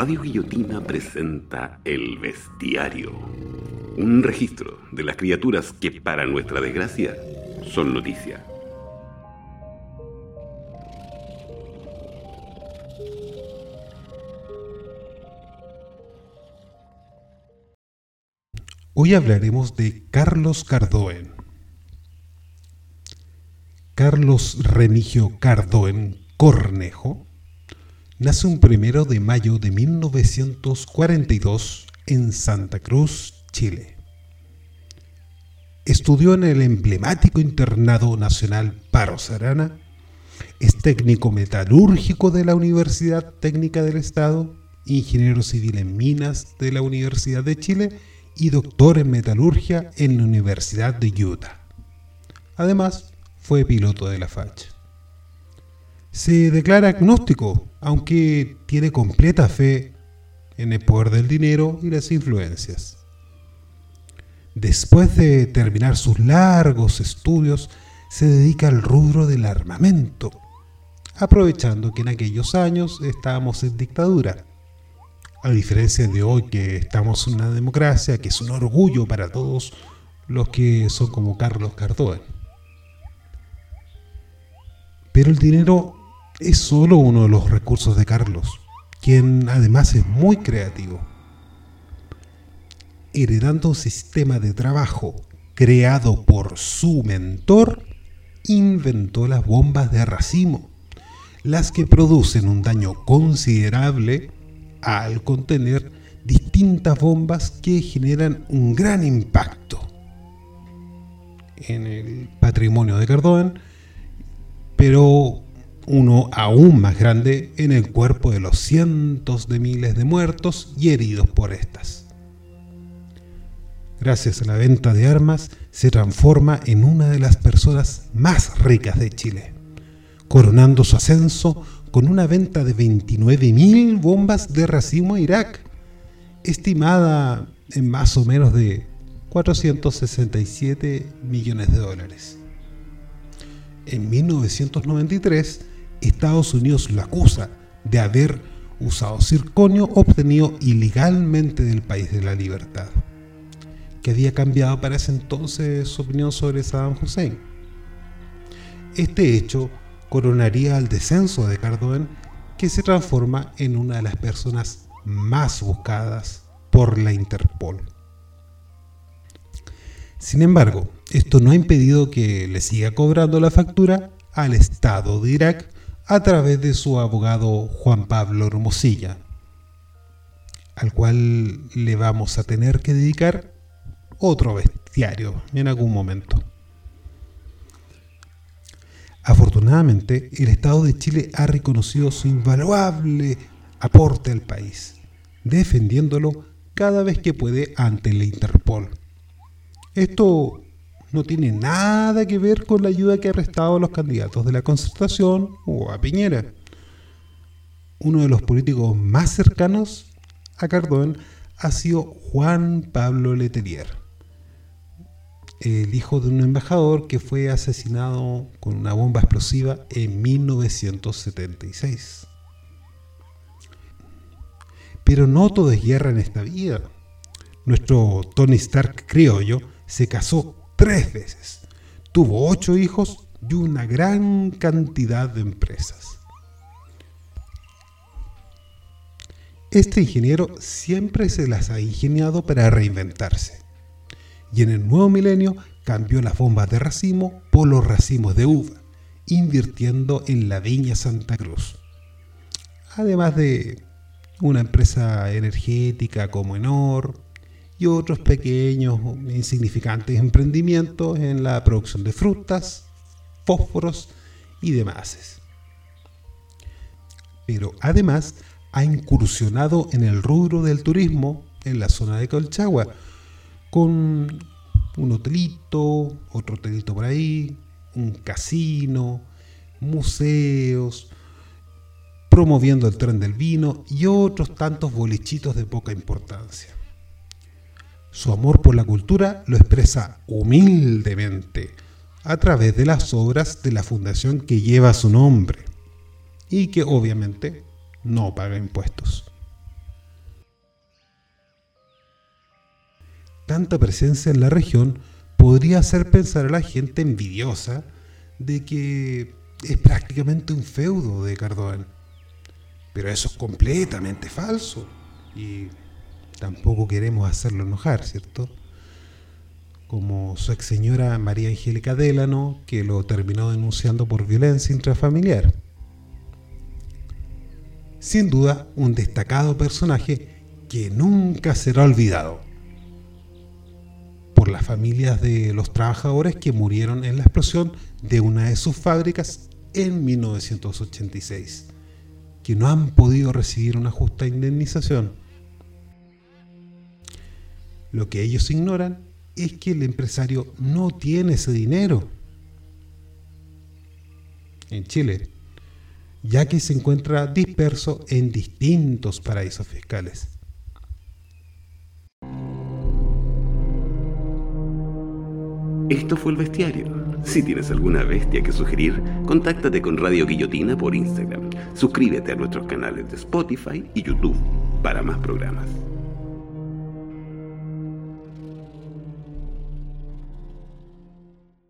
Radio Guillotina presenta El Bestiario, un registro de las criaturas que para nuestra desgracia son noticia. Hoy hablaremos de Carlos Cardoen. Carlos Remigio Cardoen Cornejo nace un primero de mayo de 1942 en Santa Cruz, Chile. Estudió en el emblemático Internado Nacional Paro Sarana, es técnico metalúrgico de la Universidad Técnica del Estado, ingeniero civil en minas de la Universidad de Chile y doctor en metalurgia en la Universidad de Utah. Además, fue piloto de la facha. Se declara agnóstico, aunque tiene completa fe en el poder del dinero y las influencias. Después de terminar sus largos estudios, se dedica al rubro del armamento, aprovechando que en aquellos años estábamos en dictadura. A diferencia de hoy que estamos en una democracia, que es un orgullo para todos los que son como Carlos Cardoen. Pero el dinero es solo uno de los recursos de Carlos, quien además es muy creativo. Heredando un sistema de trabajo creado por su mentor, inventó las bombas de racimo, las que producen un daño considerable al contener distintas bombas que generan un gran impacto en el patrimonio de Cardoen, pero uno aún más grande en el cuerpo de los cientos de miles de muertos y heridos por estas. Gracias a la venta de armas, se transforma en una de las personas más ricas de Chile, coronando su ascenso con una venta de 29.000 bombas de racimo a Irak, estimada en más o menos de 467 millones de dólares. En 1993, Estados Unidos lo acusa de haber usado circonio obtenido ilegalmente del país de la libertad, que había cambiado para ese entonces su opinión sobre Saddam Hussein. Este hecho coronaría el descenso de Cardoen, que se transforma en una de las personas más buscadas por la Interpol. Sin embargo, esto no ha impedido que le siga cobrando la factura al Estado de Irak a través de su abogado Juan Pablo Hermosilla, al cual le vamos a tener que dedicar otro bestiario en algún momento. Afortunadamente, el Estado de Chile ha reconocido su invaluable aporte al país, defendiéndolo cada vez que puede ante la Interpol. Esto no tiene nada que ver con la ayuda que ha prestado a los candidatos de la concertación o a Piñera. Uno de los políticos más cercanos a Cardón ha sido Juan Pablo Letelier, el hijo de un embajador que fue asesinado con una bomba explosiva en 1976. Pero no todo es guerra en esta vida. Nuestro Tony Stark criollo se casó tres veces. Tuvo ocho hijos y una gran cantidad de empresas. Este ingeniero siempre se las ha ingeniado para reinventarse. Y en el nuevo milenio cambió las bombas de racimo por los racimos de uva, invirtiendo en la viña Santa Cruz. Además de una empresa energética como Enor, y otros pequeños, insignificantes emprendimientos en la producción de frutas, fósforos y demás. Pero además ha incursionado en el rubro del turismo en la zona de Colchagua, con un hotelito, otro hotelito por ahí, un casino, museos, promoviendo el tren del vino y otros tantos bolichitos de poca importancia. Su amor por la cultura lo expresa humildemente a través de las obras de la fundación que lleva su nombre y que obviamente no paga impuestos. Tanta presencia en la región podría hacer pensar a la gente envidiosa de que es prácticamente un feudo de Cardoel. Pero eso es completamente falso y tampoco queremos hacerlo enojar, ¿cierto? Como su ex señora María Angélica Délano, que lo terminó denunciando por violencia intrafamiliar. Sin duda, un destacado personaje que nunca será olvidado por las familias de los trabajadores que murieron en la explosión de una de sus fábricas en 1986, que no han podido recibir una justa indemnización. Lo que ellos ignoran es que el empresario no tiene ese dinero en Chile, ya que se encuentra disperso en distintos paraísos fiscales. Esto fue el bestiario. Si tienes alguna bestia que sugerir, contáctate con Radio Guillotina por Instagram. Suscríbete a nuestros canales de Spotify y YouTube para más programas.